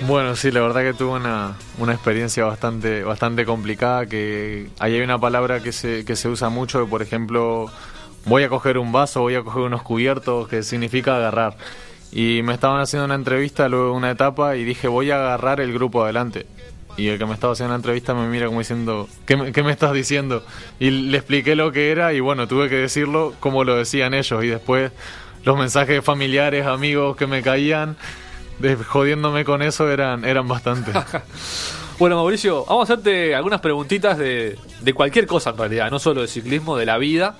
Bueno, sí, la verdad que tuve una, una experiencia bastante, bastante complicada, que ahí hay una palabra que se, que se usa mucho, que por ejemplo, voy a coger un vaso, voy a coger unos cubiertos, que significa agarrar. Y me estaban haciendo una entrevista luego de una etapa y dije, voy a agarrar el grupo adelante. Y el que me estaba haciendo la entrevista me mira como diciendo, ¿qué me, estás diciendo? Y le expliqué lo que era y bueno, tuve que decirlo como lo decían ellos. Y después los mensajes familiares, amigos que me caían, jodiéndome con eso, eran, eran bastantes. Bueno, Mauricio, vamos a hacerte algunas preguntitas de, de cualquier cosa en realidad, no solo de ciclismo, de la vida.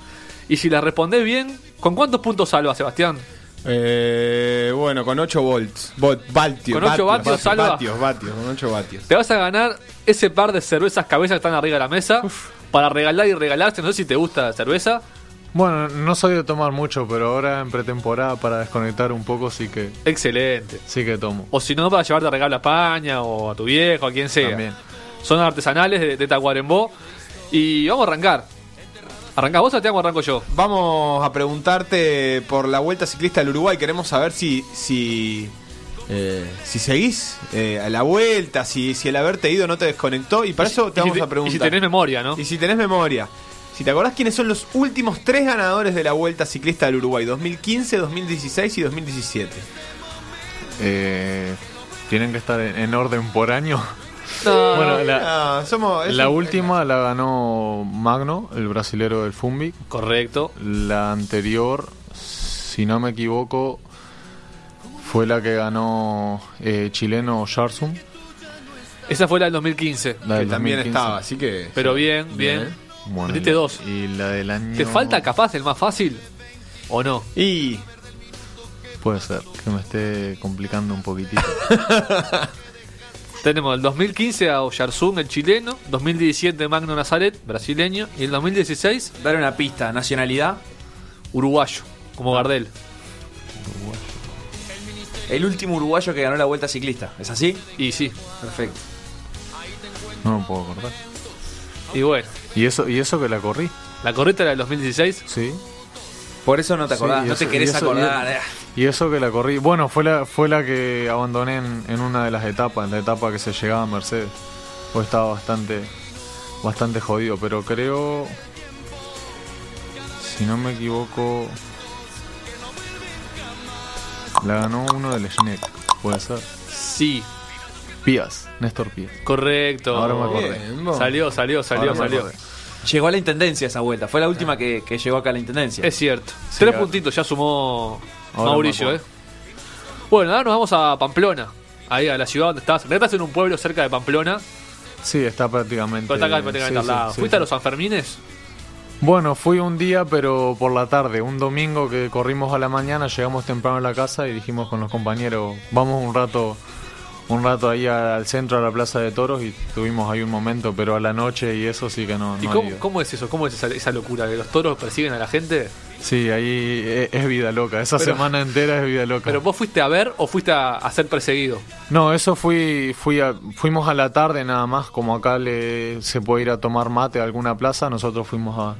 Y si las respondés bien, ¿con cuántos puntos salva, Sebastián? Eh, bueno, con 8 volts. Volt, vatios, Con ocho vatios, salva. Vatios, vatios, con 8 vatios. Te vas a ganar ese par de cervezas cabezas que están arriba de la mesa para regalar y regalarse. No sé si te gusta la cerveza. Bueno, no soy de tomar mucho, pero ahora en pretemporada para desconectar un poco sí que, Excelente. sí que tomo. O si no, para llevarte a regalo a España o a tu viejo, a quien sea. También. Son artesanales de, de Tacuarembó. Y vamos a arrancar. ¿Arrancás vos o te hago arranco yo? Vamos a preguntarte por la Vuelta Ciclista del Uruguay. Queremos saber si si, eh, si seguís eh, a la vuelta, si, si el haberte ido no te desconectó. Y para eso te Y si vamos a Y preguntar. si tenés memoria, ¿no? Y si tenés memoria. Si te acordás quiénes son los últimos tres ganadores de la Vuelta Ciclista del Uruguay, 2015, 2016 y 2017. Eh, Tienen que estar en, en orden por año. No, Bueno, la, somos, es la un- última la ganó Magno, el brasilero del Fumbi. correcto. La anterior, si no me equivoco, fue la que ganó eh, chileno Sharsum. Esa fue la del 2015. La que del también 2015. estaba, así que. Pero bien, bien. Bueno, Metiste y la- dos. Y la del año. ¿Te falta capaz el más fácil? ¿O no? Y. Puede ser, que me esté complicando un poquitito. Tenemos el 2015 a Oyarzún, el chileno. 2017 Magno Nazaret, brasileño. Y el 2016, Dale una pista. Nacionalidad. uruguayo, como Gardel. El último uruguayo que ganó la vuelta ciclista. ¿Es así? Y sí. Perfecto. No me puedo acordar. Y bueno, ¿Y eso, y eso que la corrí? la correta era del 2016. Sí. Por eso no te acordás, no eso- te querés y eso- acordar. y- eh. Y eso que la corrí. Bueno, fue la, fue la que abandoné en, en una de las etapas, en la etapa que se llegaba a Mercedes. Pues estaba bastante, bastante jodido, pero creo. Si no me equivoco. La ganó uno del Schneck, puede ser. Sí, Pías, Néstor Pías. correcto. Ahora me acordé. Bien. Salió, salió, salió, Ahora salió. Llegó a la intendencia esa vuelta. Fue la última que, que llegó acá a la intendencia. Es cierto. Tres puntitos ya sumó Ahora Mauricio, ¿eh? Bueno, ahora nos vamos a Pamplona. Ahí a la ciudad donde estás. Estás en un pueblo cerca de Pamplona. Sí, está prácticamente. Pero está acá prácticamente sí, al lado. sí, ¿Fuiste a los Sanfermines? Bueno, fui un día, pero por la tarde, un domingo que corrimos a la mañana, llegamos temprano a la casa y dijimos con los compañeros, vamos un rato, un rato ahí al centro, a la Plaza de Toros, y tuvimos ahí un momento, pero a la noche y eso sí que no, ¿Y no cómo, es eso? ¿Cómo es esa, esa locura? ¿Que los toros persiguen a la gente? Sí, ahí es, es vida loca. Esa Pero- semana entera es vida loca. ¿Pero vos fuiste a ver o fuiste a, a ser perseguido? No, eso fui, fui a- fuimos a la tarde nada más, como acá le, se puede ir a tomar mate a alguna plaza, nosotros fuimos a,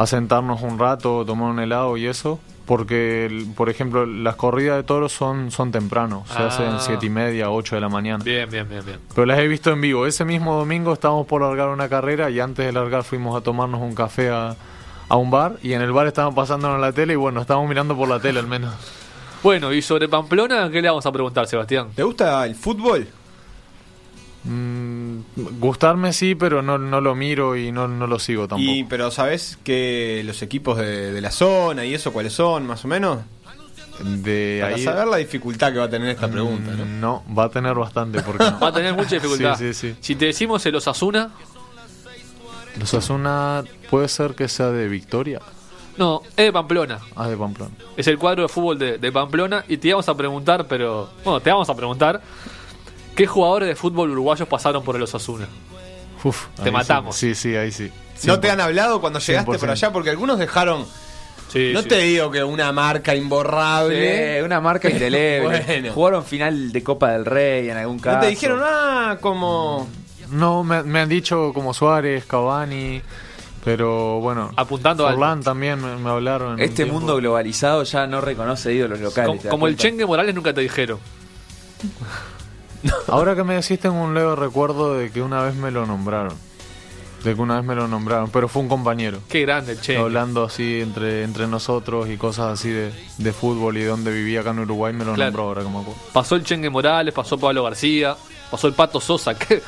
a sentarnos un rato, tomar un helado y eso, porque, por ejemplo, las corridas de toros son, son temprano, se Ah. hacen siete y media, 8 de la mañana. Bien, bien, bien, bien. Pero las he visto en vivo. Ese mismo domingo estábamos por largar una carrera y antes de largar fuimos a tomarnos un café a, a un bar y en el bar estaban pasándonos la tele y bueno, estábamos mirando por la tele al menos. Bueno, y sobre Pamplona, ¿qué le vamos a preguntar, Sebastián? ¿Te gusta el fútbol? Mm, gustarme sí, pero no, no lo miro y no, no lo sigo tampoco. Y, pero ¿sabes que los equipos de, de la zona y eso cuáles son, más o menos? de Para ahí saber la dificultad que va a tener esta pregunta, ¿no? Mm, no, va a tener bastante porque no. Va a tener mucha dificultad. Sí, sí, sí. Si te decimos el Osasuna, Los Asuna puede ser que sea de Victoria, no, es de Pamplona. ah, de Pamplona. Es el cuadro de fútbol de, de Pamplona y te íbamos a preguntar, pero... Bueno, te vamos a preguntar, ¿qué jugadores de fútbol uruguayos pasaron por el Osasuna? Uf, Te matamos. Sí, sí, sí, ahí sí. ¿No te han hablado cuando llegaste 100%. por allá? Porque algunos dejaron, Sí, no sí. te digo que una marca imborrable. Eh, una marca indeleble. Bueno. Jugaron final de Copa del Rey en algún caso. ¿No te dijeron, ah, como... No, me, me han dicho como Suárez, Cavani, pero bueno. Apuntando al- Forlán también me, me hablaron. Este mundo globalizado ya no reconoce ídolos locales. Como, ¿te das como el? Chengue Morales nunca te dijeron. Ahora que me decís, tengo un leve recuerdo de que una vez me lo nombraron. De que una vez me lo nombraron, pero fue un compañero. Qué grande el Chengue. Hablando así entre, entre nosotros y cosas así de, de fútbol y de donde vivía acá en Uruguay, me lo Claro. nombró ahora me acuerdo. Pasó el Chengue Morales, pasó Pablo García, pasó el Pato Sosa. Qué,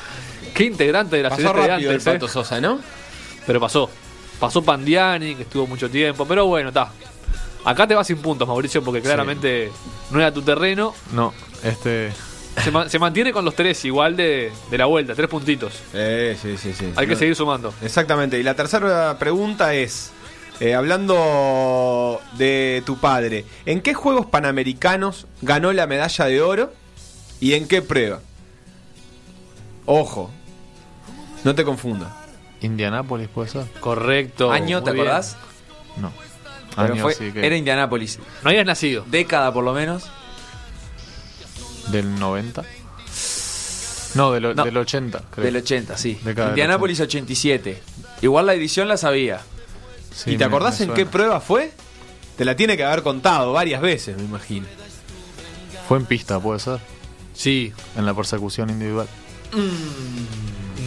qué integrante de la Pasó celeste de rápido el antes, ¿eh? Pato Sosa, ¿no? Pero pasó. Pasó Pandiani, que estuvo mucho tiempo. Pero bueno, está. Acá te vas sin puntos, Mauricio, porque claramente no era tu terreno. No, este. Se, ma- se mantiene con los tres igual de, de la vuelta, tres puntitos. Eh, sí, sí, sí. Hay que seguir sumando. Exactamente. Y la tercera pregunta es, eh, hablando de tu padre, ¿en qué Juegos Panamericanos ganó la medalla de oro y en qué prueba? Ojo, no te confundas. Indianápolis puede ser. Correcto. ¿Año, te bien. acordás? No. Pero Año fue, sí que- Era Indianápolis. No habías nacido. Década por lo menos. ¿Del 90? No, del, No. del 80, creo. Del 80, sí. Indianápolis 87. Igual la edición la sabía. Sí, ¿Y te me- acordás me en qué prueba fue? Te la tiene que haber contado varias veces, me imagino. Fue en pista, puede ser. Sí. En la persecución individual.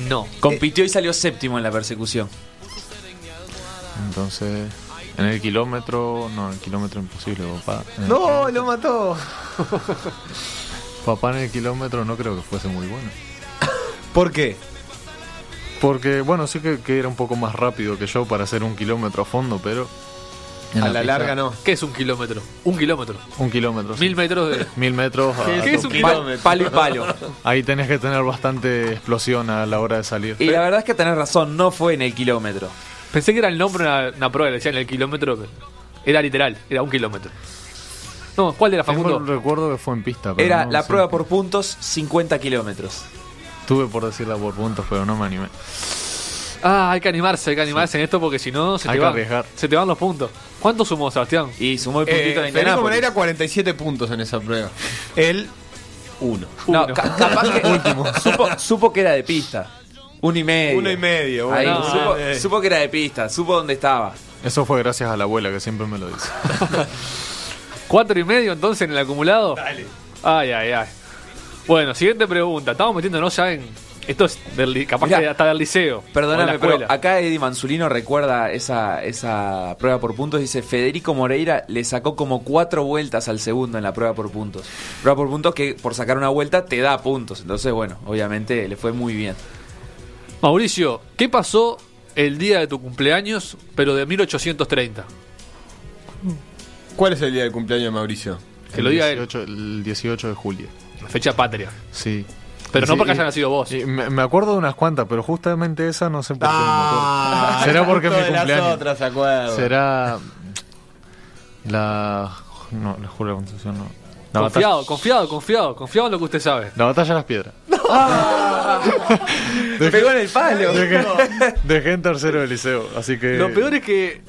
No. Compitió y salió séptimo en la persecución. Entonces, en el kilómetro. No, en el kilómetro imposible, papá. El No, kilómetro- lo mató. Papá en el kilómetro no creo que fuese muy bueno. ¿Por qué? Porque, bueno, sí que, que era un poco más rápido que yo para hacer un kilómetro a fondo, pero. A la larga no. ¿Qué es un kilómetro? Un kilómetro. Un kilómetro. sí. Mil metros de. Mil metros. a- ¿Qué es un kilómetro? palo y palo. Ahí tenés que tener bastante explosión a la hora de salir. Y la verdad es que tenés razón, no fue en el kilómetro. Pensé que era el nombre de una, una prueba, le decían el kilómetro. Era literal, era un kilómetro. No, ¿cuál era Tengo el Facundo? recuerdo que fue en pista. pero Era no la prueba por puntos, 50 kilómetros. Tuve por decirla por puntos, pero no me animé. Ah, hay que animarse, hay que animarse en esto porque si no se Hay te que van. arriesgar. Se te van los puntos. ¿Cuánto sumó Sebastián? Y sumó el Eh, puntito de Federico Indianápolis. Moreira 47 puntos en esa prueba. Él, uno. No, Uno. ca- capaz que supo, supo que era de pista. Uno y medio. Uno y medio, Ahí, bueno. supo, Eh. supo que era de pista, supo dónde estaba. Eso fue gracias a la abuela que siempre me lo dice. ¿Cuatro y medio entonces en el acumulado? Dale. Ay, ay, ay. Bueno, siguiente pregunta. Estamos metiéndonos ya en. Esto es del, capaz Mirá, que hasta del liceo. Perdóname, pero acá Eddie Manzulino recuerda esa, esa prueba por puntos. Dice, Federico Moreira le sacó como cuatro vueltas al segundo en la prueba por puntos. Prueba por puntos que por sacar una vuelta te da puntos. Entonces, bueno, obviamente le fue muy bien. Mauricio, ¿qué pasó el día de tu cumpleaños, pero de 1830? ¿Cuál es el día de cumpleaños de Mauricio? Que El lo diga él. 18, El 18 de julio. La fecha patria. Sí. Pero no porque y- haya nacido vos. y me, me acuerdo de unas cuantas, pero justamente esa no sé por qué Ah, no me acuerdo. Será porque es mi las cumpleaños. Será la. No, la Jura de Concepción no. La Confiado, confiado, confiado, confiado en lo que usted sabe. La batalla de las piedras. Me pegó en el palo. Dejé, dejé en tercero de liceo, así que... Lo peor es que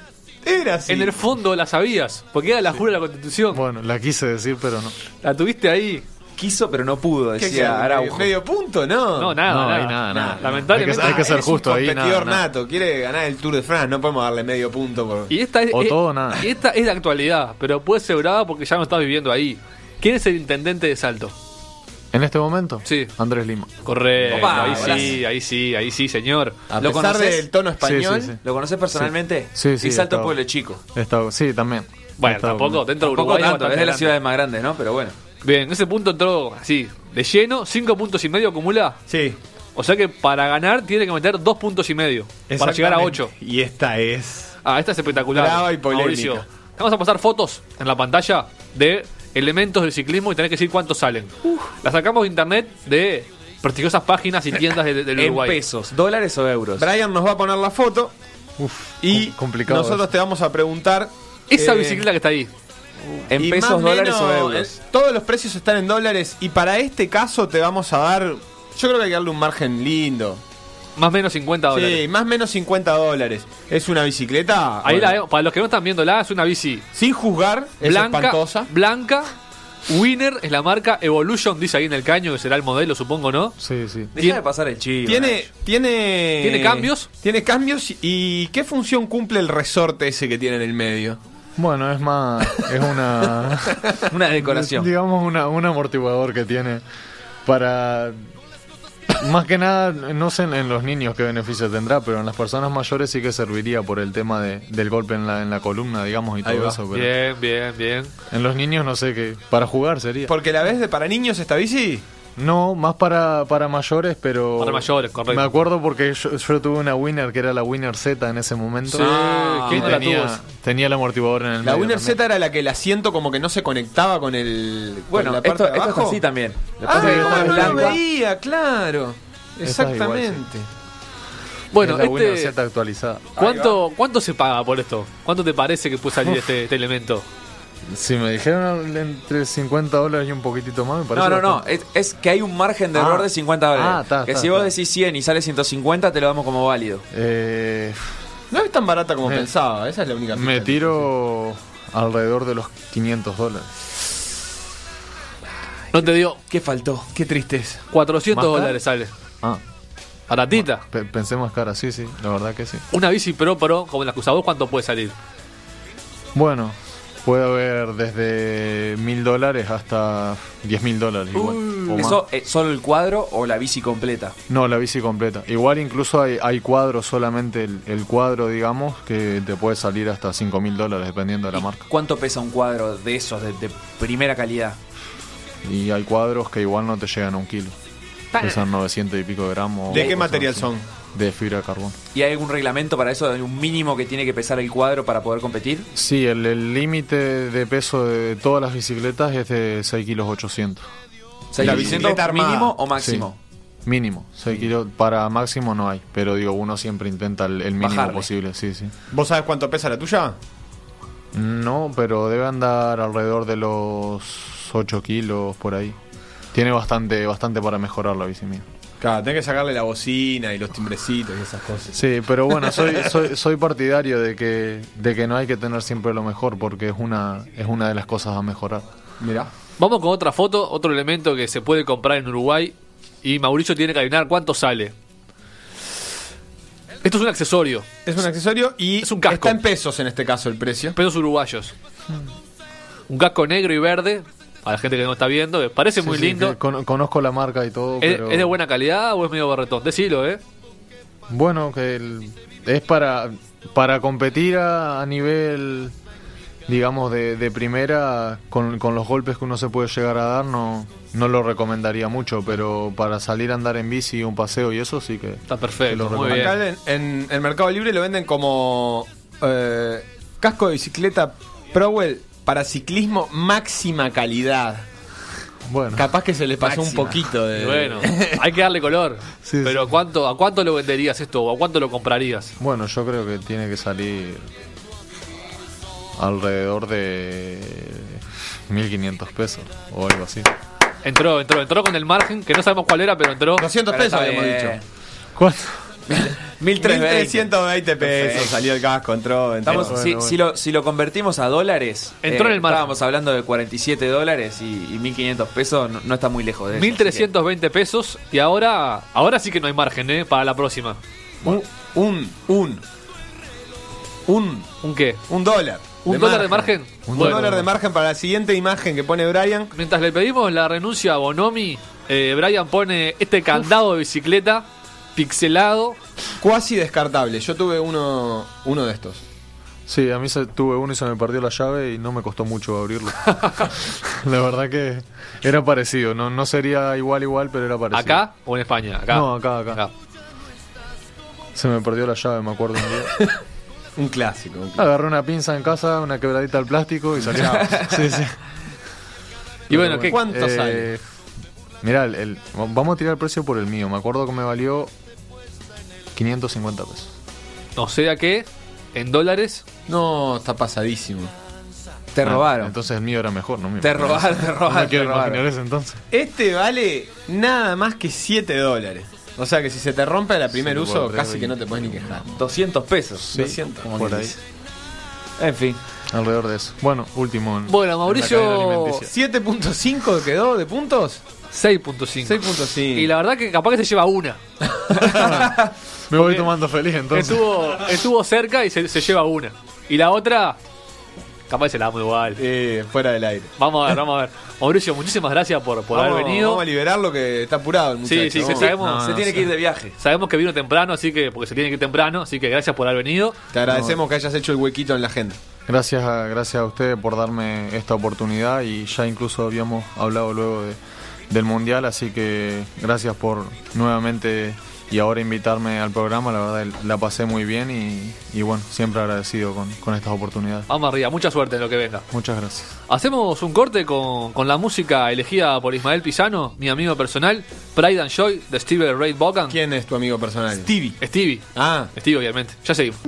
Era así. en el fondo la sabías, porque era la jura de la constitución. Bueno, la quise decir, pero no. La tuviste ahí. Quiso, pero no pudo, ¿Qué decía? Araujo. ¿Medio punto? No. No, nada, No, nada. ahí nada, nada. Lamentablemente. Hay que- hay que ser es justo un ahí, competidor nada, nada. nato. Quiere ganar el Tour de France. No podemos darle medio punto por. Y esta es, O es- todo o nada. y esta es de actualidad, pero puede ser brava porque ya no estás viviendo ahí. ¿Quién es el intendente de Salto? ¿En este momento? Sí. Andrés Lima. Correcto, Opa, ahí sí, ahí sí, ahí sí, señor. A ¿Lo pesar conoces? del tono español. Sí, sí, sí. ¿Lo conoces personalmente? Sí, sí, Y Salto estaba- Pueblo Chico. Estado- sí, también. Bueno, estado tampoco, dentro de Uruguay. tanto, es de las ciudades más grandes, ¿no? Pero bueno. Bien, en ese punto entró así, de lleno, cinco puntos y medio acumula. Sí. O sea que para ganar tiene que meter dos puntos y medio. Para llegar a ocho. Y esta es. Ah, esta es espectacular. Brava y polémica. Mauricio, vamos a pasar fotos en la pantalla de elementos del ciclismo y tenés que decir cuántos salen. Las sacamos de internet de prestigiosas páginas y tiendas de- En Uruguay. pesos, dólares o euros. Brian nos va a poner la foto. y com- complicado nosotros eso. te vamos a preguntar. Esa eh, bicicleta que está ahí. En pesos, dólares o euros. eh, Todos los precios están en dólares. Y para este caso te vamos a dar. Yo creo que hay que darle un margen lindo. Más o menos 50 dólares. Sí, más o menos 50 dólares. Es una bicicleta. Ahí bueno, la. Para los que no están viéndola, es una bici Sin juzgar, es blanca. espantosa. Blanca. Winner es la marca. Evolution dice ahí en el caño, que será el modelo, supongo, ¿no? Sí, sí. Deja de pasar el chivo. Tiene, tiene. ¿Tiene cambios? Tiene cambios. ¿Y qué función cumple el resorte ese que tiene en el medio? Bueno, es más. Es una. Una decoración. Digamos, una, un amortiguador que tiene para. Más que nada, no sé en, en los niños qué beneficio tendrá, pero en las personas mayores sí que serviría por el tema de, del golpe en la, en la columna, digamos, y Ahí todo va. eso. Pero Bien, bien, bien. en los niños no sé qué. Para jugar sería. Porque la ves de para niños esta bici. No, más para, para mayores, pero. Para mayores, correcto. Me acuerdo porque yo, yo tuve una Winner que era la Winner Z en ese momento. Sí, Ah, ¿quién Y no la tenía, tuvo? tenía el amortiguador en el La medio Winner también. Z era la que el asiento como que no se conectaba con el. con Bueno, la parte esto, de esto abajo. es así también. Que Ah, no, lo veía, claro. Exactamente. Bueno, Es la Winner este, Z actualizada. ¿cuánto, ¿cuánto se paga por esto? ¿Cuánto te parece que puede salir este, este elemento? Si me dijeron entre 50 dólares y un poquitito más, me parece. No, no, no. Es, es que hay un margen de Ah. error de 50 dólares. Ah, está, que si vos decís 100 y sale 150, te lo damos como válido. Eh, No es tan barata como Me- pensaba, esa es la única me tiro alrededor de los 500 dólares. No te dio ¿Qué faltó? Qué tristeza. 400 ¿Más caro? dólares sale. Ah, Baratita. pe- pensé más cara, sí, sí, la verdad que sí. Una bici pro pro, como la que vos, ¿cuánto puede salir? Bueno, puede haber desde mil dólares hasta 10 mil dólares igual. ¿Eso es solo el cuadro o la bici completa? No, la bici completa. Igual incluso hay, hay cuadros, solamente el, el cuadro, digamos, que te puede salir hasta 5 mil dólares dependiendo de la ¿Y marca. ¿Cuánto pesa un cuadro de esos de, de primera calidad? Y hay cuadros que igual no te llegan a un kilo. Pesan 900 y pico gramos. ¿De qué material así. son? De fibra de carbón. ¿Y hay algún reglamento para eso? ¿Hay un mínimo que tiene que pesar el cuadro para poder competir? Sí, el el límite de peso de todas las bicicletas es de 6 kilos 800. ¿Seis La bicicleta armada. mínimo o máximo? Mínimo. 6 kilos. Para máximo no hay. Pero digo, uno siempre intenta el, el mínimo Bajarle. posible. Sí, sí. ¿Vos sabés cuánto pesa la tuya? No, pero debe andar alrededor de los 8 kilos por ahí. Tiene bastante, bastante para mejorar la bici mía. Claro, tenés que sacarle la bocina y los timbrecitos y esas cosas. Sí, pero bueno, soy, soy, soy partidario de que, de que no hay que tener siempre lo mejor porque es una, es una de las cosas a mejorar. Mirá. Vamos con otra foto, otro elemento que se puede comprar en Uruguay. Y Mauricio tiene que adivinar cuánto sale. Esto es un accesorio, Es un accesorio y Es un casco. está en pesos en este caso el precio. pesos uruguayos. Un casco negro y verde, a la gente que no está viendo, parece muy Sí, lindo. con- conozco la marca y todo, ¿Es, pero... es de buena calidad o es medio barretón? Decilo, ¿eh? Bueno, que el- es para, para competir a, a nivel, digamos, de, de primera, con, con los golpes que uno se puede llegar a dar, no, no lo recomendaría mucho, pero para salir a andar en bici, un paseo y eso sí que... Está perfecto, muy bien. Acá en, en el Mercado Libre lo venden como eh, casco de bicicleta Prowell para ciclismo máxima calidad. Bueno, Capaz que se les pasó Máxima. un poquito de. Bueno, hay que darle color. Sí, Pero sí. ¿cuánto, ¿a cuánto lo venderías esto o a cuánto lo comprarías? bueno, yo creo que tiene que salir alrededor de 1500 pesos o algo así. Entró, entró, entró con el margen, que no sabemos cuál era, pero entró. 200 Pero pesos habíamos dicho. ¿Cuánto? 1320 pesos. Perfecto. Salió el entró. entró. Estamos, Bueno, si, bueno. si lo, si lo convertimos a dólares, eh, Entró en el margen. estábamos hablando de 47 dólares y, y 1.500 pesos, no, no está muy lejos de eso. 1320 pesos y ahora ahora sí que no hay margen, ¿eh? Para la próxima. Un, un, un, un, ¿Un qué? un dólar. ¿Un dólar de margen? Un Bueno. dólar de margen para la siguiente imagen que pone Brian. Mientras le pedimos la renuncia a Bonomi, eh, Brian pone este candado de bicicleta pixelado. Cuasi descartable. Yo tuve uno, uno de estos. Sí, a mí se, tuve uno y se me perdió la llave y no me costó mucho abrirlo. la verdad que era parecido, no, no sería igual igual, pero era parecido. ¿Acá o en España? Acá. No, acá, acá. Se me perdió la llave, me acuerdo un día. Un clásico. un clásico. Agarré una pinza en casa, una quebradita al plástico y salió. sí, sí. Y bueno, ¿qué? ¿Cuánto Eh, sale? Mirá, el, el- vamos a tirar el precio por el mío. Me acuerdo que me valió 550 pesos. O sea que, en dólares, No, está pasadísimo. Te Ah, robaron. Entonces el mío era mejor, ¿no? te robaron, te No robaron, me te quiero robaron. imaginar eso entonces. Este vale nada más que 7 dólares. O sea que si se te rompe la primer Sí, uso, casi que no te puedes ni quejar. 200 pesos. Sí, 200. Como por quien ahí. dice. En fin. Alrededor de eso. Bueno, último. en- Bueno, en la Mauricio, cadena alimenticia. 7.5 quedó de puntos. 6.5. 6.5. Y la verdad que capaz que se lleva una. Me voy tomando feliz entonces. Estuvo, estuvo cerca y se, se lleva una. Y la otra, capaz se la damos igual. Eh, fuera del aire. Vamos a ver, vamos a ver. Mauricio, muchísimas gracias por, por vamos, haber venido. Vamos a liberarlo que está apurado el muchacho. Sí, sí, sabemos, No, Se no, tiene que ir de viaje. sabemos que vino temprano, así que, porque se tiene que ir temprano, así que gracias por haber venido. Te agradecemos que hayas hecho el huequito en la agenda. Gracias a, gracias a ustedes por darme esta oportunidad y ya incluso habíamos hablado luego de- del Mundial, así que gracias por nuevamente y ahora invitarme al programa, la verdad la pasé muy bien y, y bueno, siempre agradecido con, con estas oportunidades. Vamos arriba, mucha suerte en lo que venga. Muchas gracias. Hacemos un corte con, con la música elegida por Ismael Pisano, mi amigo personal, Pride and Joy de Steve Ray Vaughan. ¿Quién es tu amigo personal? Stevie. Stevie. Ah, Stevie, obviamente. Ya seguimos.